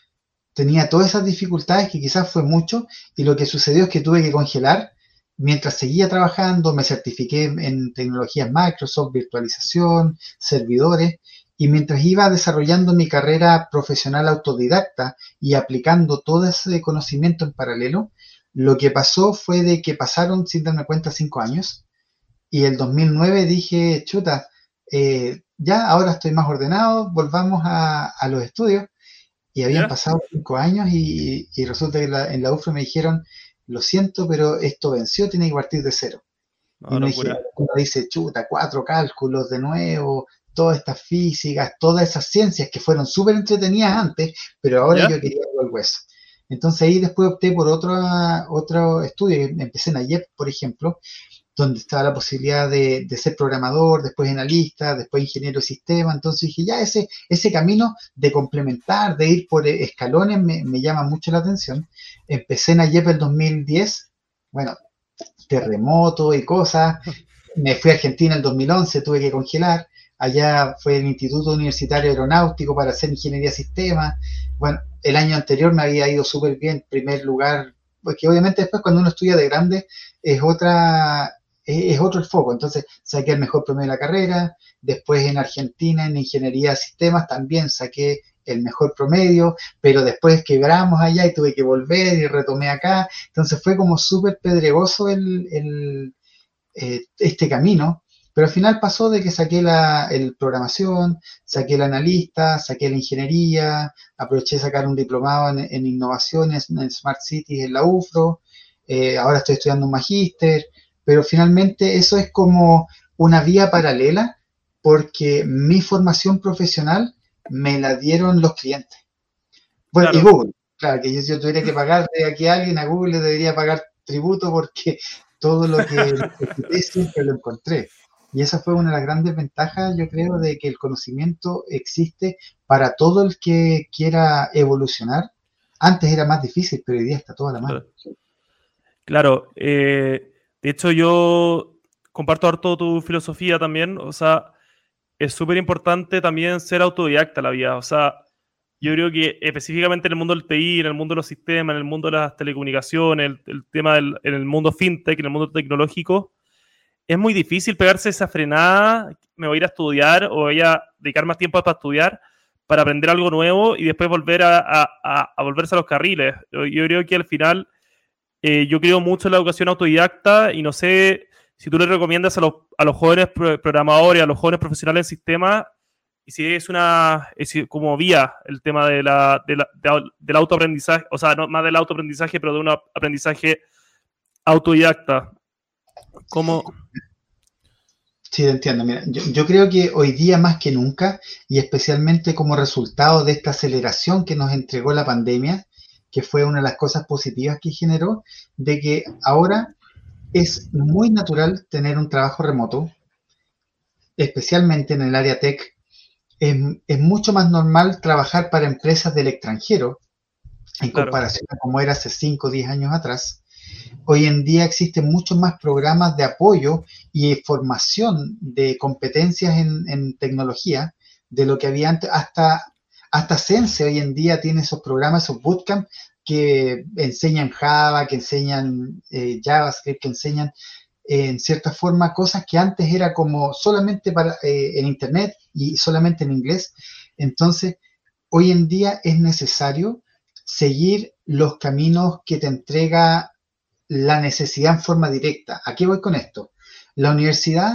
tenía todas esas dificultades que quizás fue mucho y lo que sucedió es que tuve que congelar mientras seguía trabajando, me certifiqué en tecnologías Microsoft, virtualización, servidores y mientras iba desarrollando mi carrera profesional autodidacta y aplicando todo ese conocimiento en paralelo, lo que pasó fue de que pasaron, sin darme cuenta, cinco años y el 2009 dije, chuta, eh, ya ahora estoy más ordenado, volvamos a, los estudios. Y habían pasado cinco años y, resulta que en la UFRO me dijeron, lo siento, pero esto venció, tiene que partir de cero. y me dije, uno dice, chuta, cuatro cálculos de nuevo, todas estas físicas, todas esas ciencias que fueron súper entretenidas antes, pero ahora yo quería algo al hueso. Entonces ahí después opté por otro, otro estudio, empecé en AYEP, por ejemplo, donde estaba la posibilidad de, ser programador, después analista, después ingeniero de sistema. Entonces dije, ya ese, ese camino de complementar, de ir por escalones, me, llama mucho la atención. Empecé en AYEP el 2010, bueno, terremoto y cosas. Me fui a Argentina en el 2011, tuve que congelar. Allá fue el Instituto Universitario Aeronáutico para hacer ingeniería de sistemas. Bueno, el año anterior me había ido súper bien, primer lugar, porque obviamente después cuando uno estudia de grande es otra, es, otro el foco. Entonces saqué el mejor promedio de la carrera, después en Argentina en ingeniería de sistemas también saqué el mejor promedio, pero después quebramos allá y tuve que volver y retomé acá. Entonces fue como súper pedregoso el, eh, este camino, pero al final pasó de que saqué la el programación, saqué el analista, saqué la ingeniería, aproveché sacar un diplomado en, en innovaciones en Smart Cities en la UFRO, eh, ahora estoy estudiando un magíster, pero finalmente eso es como una vía paralela porque mi formación profesional me la dieron los clientes. Bueno, y Google, claro, que yo, tuviera que pagarle aquí a alguien, a Google le debería pagar tributo porque todo lo que siempre lo encontré. Y esa fue una de las grandes ventajas, yo creo, de que el conocimiento existe para todo el que quiera evolucionar. Antes era más difícil, pero hoy día está toda la mano. Claro, eh, de hecho, yo comparto harto tu filosofía también. O sea, es súper importante también ser autodidacta la vida. O sea, yo creo que específicamente en el mundo del TI, en el mundo de los sistemas, en el mundo de las telecomunicaciones, el, tema del en el mundo fintech, en el mundo tecnológico, es muy difícil pegarse esa frenada. Me voy a ir a estudiar o voy a dedicar más tiempo para estudiar, para aprender algo nuevo y después volver a, a volverse a los carriles. Yo creo que al final eh, yo creo mucho en la educación autodidacta y no sé si tú le recomiendas a los, a los jóvenes programadores, a los jóvenes profesionales del sistema, y si es una como vía el tema de la, del autoaprendizaje, o sea, no más del autoaprendizaje, pero de un aprendizaje autodidacta. ¿Cómo? Sí, entiendo. Mira, yo, creo que hoy día más que nunca, y especialmente como resultado de esta aceleración que nos entregó la pandemia, que fue una de las cosas positivas que generó, de que ahora es muy natural tener un trabajo remoto, especialmente en el área tech. es, mucho más normal trabajar para empresas del extranjero en comparación a como era hace 5 o 10 años atrás. Hoy en día existen muchos más programas de apoyo y formación de competencias en, tecnología de lo que había antes. Hasta, hasta Sense hoy en día tiene esos programas, esos bootcamp que enseñan Java, que enseñan eh, JavaScript, que enseñan en cierta forma cosas que antes era como solamente para, eh, en Internet y solamente en inglés. Entonces, hoy en día es necesario seguir los caminos que te entrega la necesidad en forma directa. ¿A qué voy con esto? La universidad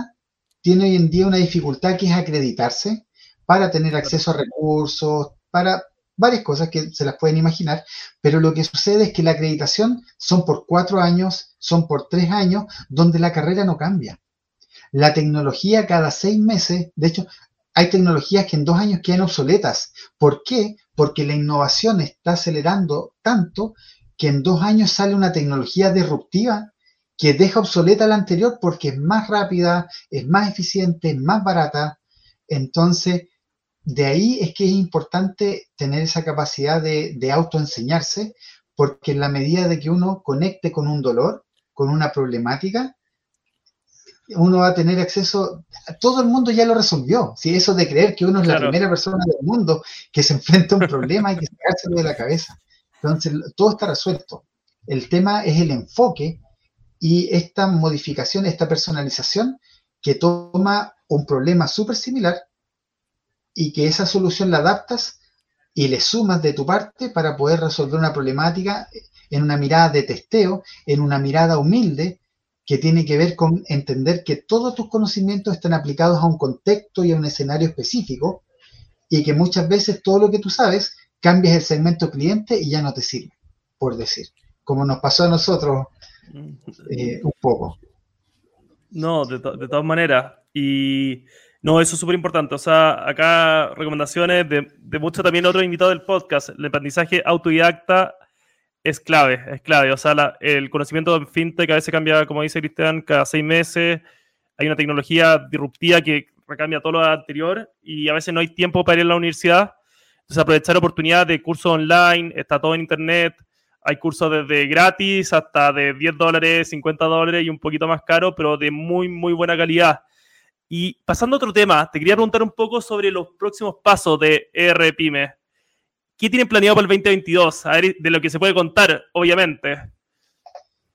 tiene hoy en día una dificultad que es acreditarse para tener acceso a recursos, para varias cosas que se las pueden imaginar, pero lo que sucede es que la acreditación son por cuatro años, son por tres años, donde la carrera no cambia. La tecnología cada seis meses, de hecho, hay tecnologías que en dos años quedan obsoletas. ¿Por qué? Porque la innovación está acelerando tanto que en dos años sale una tecnología disruptiva que deja obsoleta la anterior porque es más rápida, es más eficiente, es más barata. Entonces, de ahí es que es importante tener esa capacidad de, de autoenseñarse, porque en la medida de que uno conecte con un dolor, con una problemática, uno va a tener acceso, todo el mundo ya lo resolvió. Si eso de creer que uno es la primera persona del mundo que se enfrenta a un problema, hay que sacárselo de la cabeza. Entonces, todo está resuelto. El tema es el enfoque y esta modificación, esta personalización que toma un problema súper similar y que esa solución la adaptas y le sumas de tu parte para poder resolver una problemática en una mirada de testeo, en una mirada humilde, que tiene que ver con entender que todos tus conocimientos están aplicados a un contexto y a un escenario específico y que muchas veces todo lo que tú sabes cambias el segmento cliente y ya no te sirve, por decir, como nos pasó a nosotros eh, un poco. No, de, de todas maneras. Y no, eso es súper importante. O sea, acá recomendaciones de, de muchos también otros invitados del podcast. El aprendizaje autodidacta es clave, es clave. O sea, el conocimiento de fintech a veces cambia, como dice Cristian, cada seis meses. Hay una tecnología disruptiva que recambia todo lo anterior y a veces no hay tiempo para ir a la universidad. Entonces, aprovechar oportunidades de cursos online, está todo en internet. Hay cursos desde gratis hasta de 10 dólares, 50 dólares y un poquito más caro, pero de muy, muy buena calidad. Y pasando a otro tema, te quería preguntar un poco sobre los próximos pasos de ERPyme. ¿Qué tienen planeado para el 2022? A ver, de lo que se puede contar, obviamente.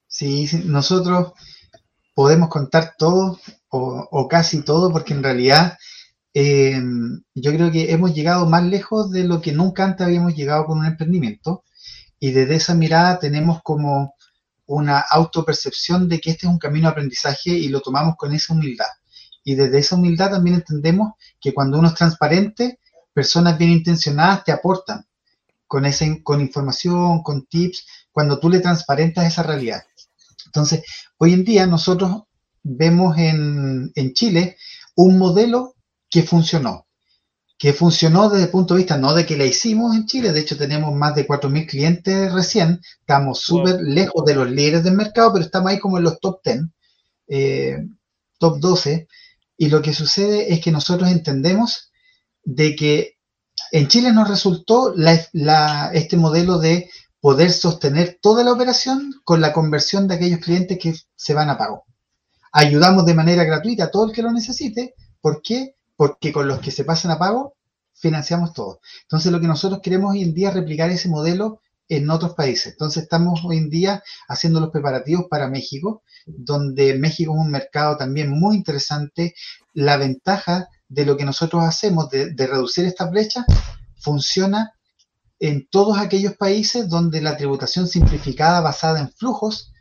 Sí, nosotros podemos contar todo o, casi todo, porque en realidad eh, yo creo que hemos llegado más lejos de lo que nunca antes habíamos llegado con un emprendimiento. Y desde esa mirada tenemos como una autopercepción de que este es un camino de aprendizaje y lo tomamos con esa humildad. Y desde esa humildad también entendemos que cuando uno es transparente, personas bien intencionadas te aportan con, ese, con información, con tips, cuando tú le transparentas esa realidad. Entonces, hoy en día nosotros vemos en, en Chile un modelo que funcionó, que funcionó desde el punto de vista no de que la hicimos en Chile, de hecho tenemos más de 4.000 clientes recién, estamos súper lejos de los líderes del mercado, pero estamos ahí como en los top 10, eh, top 12, y lo que sucede es que nosotros entendemos de que en Chile nos resultó este modelo de poder sostener toda la operación con la conversión de aquellos clientes que se van a pago. Ayudamos de manera gratuita a todo el que lo necesite. ¿Por qué? Porque con los que se pasan a pago financiamos todo. Entonces lo que nosotros queremos hoy en día es replicar ese modelo en otros países. Entonces estamos hoy en día haciendo los preparativos para México, donde México es un mercado también muy interesante. La ventaja de lo que nosotros hacemos, de, reducir esta brecha, funciona en todos aquellos países donde la tributación simplificada basada en flujos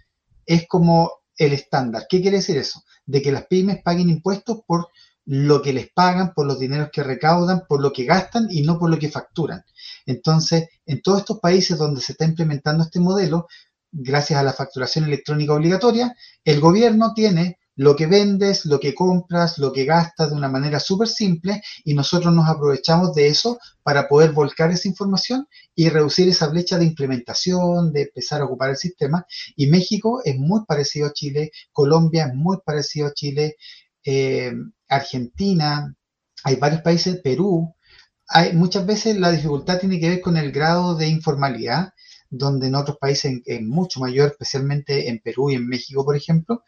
es como el estándar. ¿Qué quiere decir eso? De que las pymes paguen impuestos por lo que les pagan, por los dineros que recaudan, por lo que gastan y no por lo que facturan. Entonces, en todos estos países donde se está implementando este modelo, gracias a la facturación electrónica obligatoria, el gobierno tiene lo que vendes, lo que compras, lo que gastas de una manera súper simple y nosotros nos aprovechamos de eso para poder volcar esa información y reducir esa brecha de implementación, de empezar a ocupar el sistema. Y México es muy parecido a Chile, Colombia es muy parecido a Chile, eh, Argentina, hay varios países, Perú, hay, muchas veces la dificultad tiene que ver con el grado de informalidad, donde en otros países es mucho mayor, especialmente en Perú y en México, por ejemplo,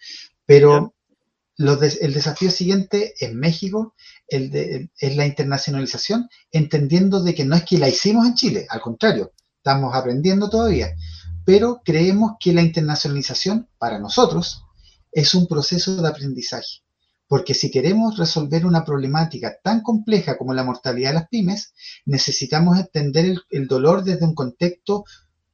pero el desafío siguiente en México el es la internacionalización, entendiendo de que no es que la hicimos en Chile, al contrario, estamos aprendiendo todavía, pero creemos que la internacionalización para nosotros es un proceso de aprendizaje. Porque si queremos resolver una problemática tan compleja como la mortalidad de las pymes, necesitamos entender el, dolor desde un contexto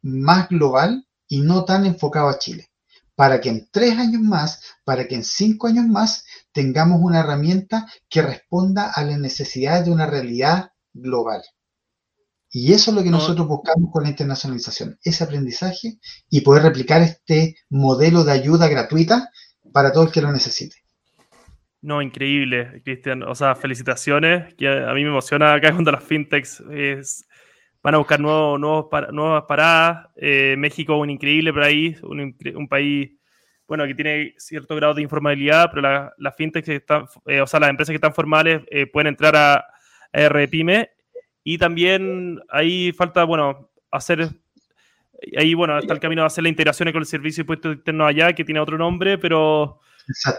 más global y no tan enfocado a Chile. Para que en tres años más, para que en cinco años más, tengamos una herramienta que responda a las necesidades de una realidad global. Y eso es lo que nosotros buscamos con la internacionalización, ese aprendizaje y poder replicar este modelo de ayuda gratuita para todo el que lo necesite. No, increíble, Cristian. O sea, felicitaciones. A mí me emociona acá cuando las fintechs van a buscar nuevos, nuevas paradas. Eh, México es un increíble país, un, país bueno, que tiene cierto grado de informalidad, pero las fintechs están, eh, o sea, las empresas que están formales eh, pueden entrar a, a RPyme. Y también ahí falta, bueno, hacer ahí, bueno, está el camino de hacer la integración con el servicio de impuestos internos allá, que tiene otro nombre, pero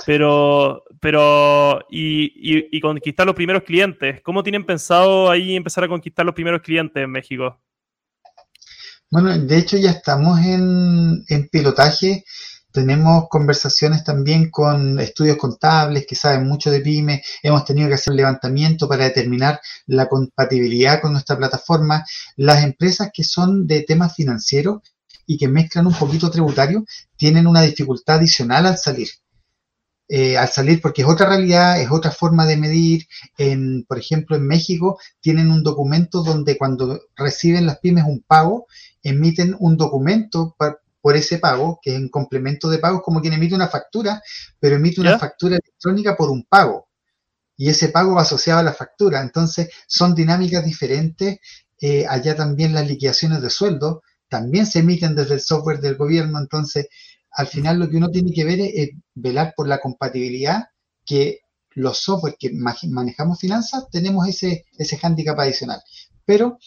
pero, pero y, conquistar los primeros clientes. ¿Cómo tienen pensado ahí empezar a conquistar los primeros clientes en México? Bueno, de hecho ya estamos en, en pilotaje. Tenemos conversaciones también con estudios contables que saben mucho de pyme. Hemos tenido que hacer levantamiento para determinar la compatibilidad con nuestra plataforma. Las empresas que son de temas financieros y que mezclan un poquito tributario tienen una dificultad adicional al salir. Eh, al salir porque es otra realidad, es otra forma de medir. En, por ejemplo, en México tienen un documento donde cuando reciben las pymes un pago, emiten un documento por ese pago, que es un complemento de pagos, como quien emite una factura, pero emite una factura electrónica por un pago. Y ese pago va asociado a la factura. Entonces, son dinámicas diferentes. Eh, allá también las liquidaciones de sueldo también se emiten desde el software del gobierno. Entonces, al final lo que uno tiene que ver es, velar por la compatibilidad que los software que manejamos finanzas tenemos ese, ese hándicap adicional. Pero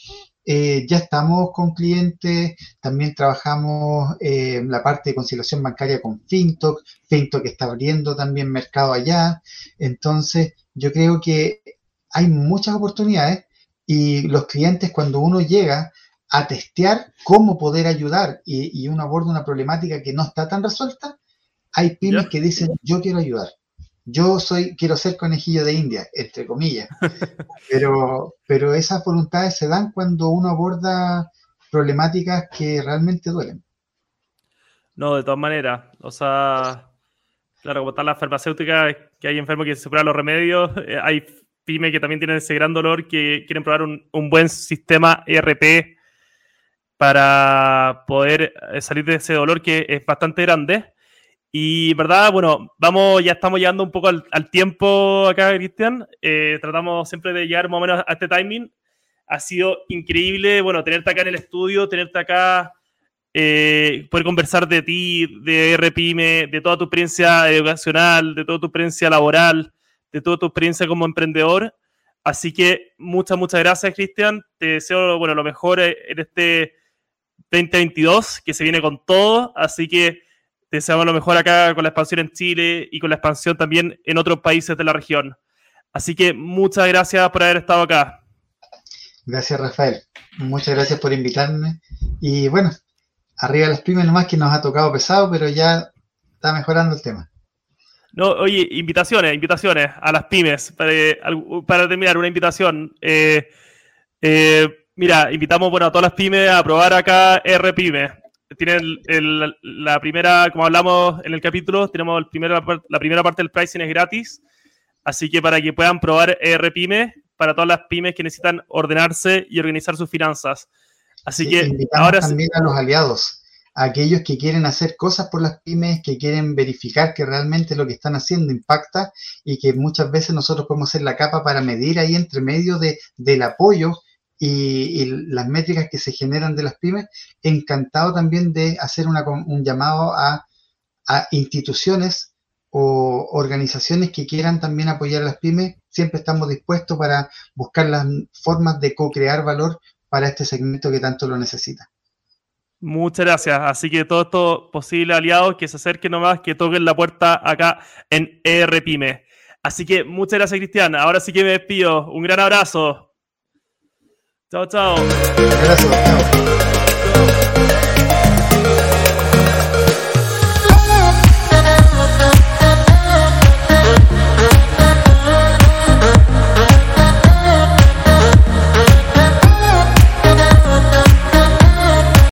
eh, ya estamos con clientes, también trabajamos eh, la parte de conciliación bancaria con FinTok, FinTok está abriendo también mercado allá. Entonces, yo creo que hay muchas oportunidades y los clientes cuando uno llega a testear cómo poder ayudar y, uno aborda una problemática que no está tan resuelta, hay pymes que dicen, yo quiero ayudar. Yo soy, quiero ser conejillo de India, entre comillas. Pero, pero esas voluntades se dan cuando uno aborda problemáticas que realmente duelen. No, de todas maneras. O sea, claro, como están las farmacéuticas, que hay enfermos que se prueban los remedios, eh, hay pymes que también tienen ese gran dolor que quieren probar un, un buen sistema ERP para poder eh, salir de ese dolor que es bastante grande. Y verdad, bueno, vamos, ya estamos llegando un poco al, tiempo acá, Cristian. Eh, tratamos siempre de llegar más o menos a este timing. Ha sido increíble, bueno, tenerte acá en el estudio, tenerte acá, eh, poder conversar de ti, de RPIME, de toda tu experiencia educacional, de toda tu experiencia laboral, de toda tu experiencia como emprendedor. Así que muchas, muchas gracias, Cristian. Te deseo, bueno, lo mejor en este 2022, que se viene con todo, así que deseamos lo mejor acá con la expansión en Chile y con la expansión también en otros países de la región. Así que muchas gracias por haber estado acá. Gracias, Rafael. Muchas gracias por invitarme. Y bueno, arriba las pymes nomás que nos ha tocado pesado, pero ya está mejorando el tema. No, oye, invitaciones, invitaciones a las pymes. Para, terminar, una invitación. Eh, eh, Mira, invitamos bueno, a todas las pymes a probar acá RPyme. Tienen la primera, como hablamos en el capítulo, tenemos el la primera parte del pricing es gratis. Así que para que puedan probar RPyme, para todas las pymes que necesitan ordenarse y organizar sus finanzas. Así que ahora también a los aliados, a aquellos que quieren hacer cosas por las pymes, que quieren verificar que realmente lo que están haciendo impacta y que muchas veces nosotros podemos ser la capa para medir ahí entre medio de, del apoyo y, las métricas que se generan de las pymes, encantado también de hacer un llamado a, instituciones o organizaciones que quieran también apoyar a las pymes, siempre estamos dispuestos para buscar las formas de co-crear valor para este segmento que tanto lo necesita. Muchas gracias. Así que todos estos posibles aliados que se acerquen nomás, que toquen la puerta acá en ERPyme. Así que muchas gracias, Cristian. Ahora sí que me despido. Un gran abrazo. Chao, chao. Un abrazo. Chao.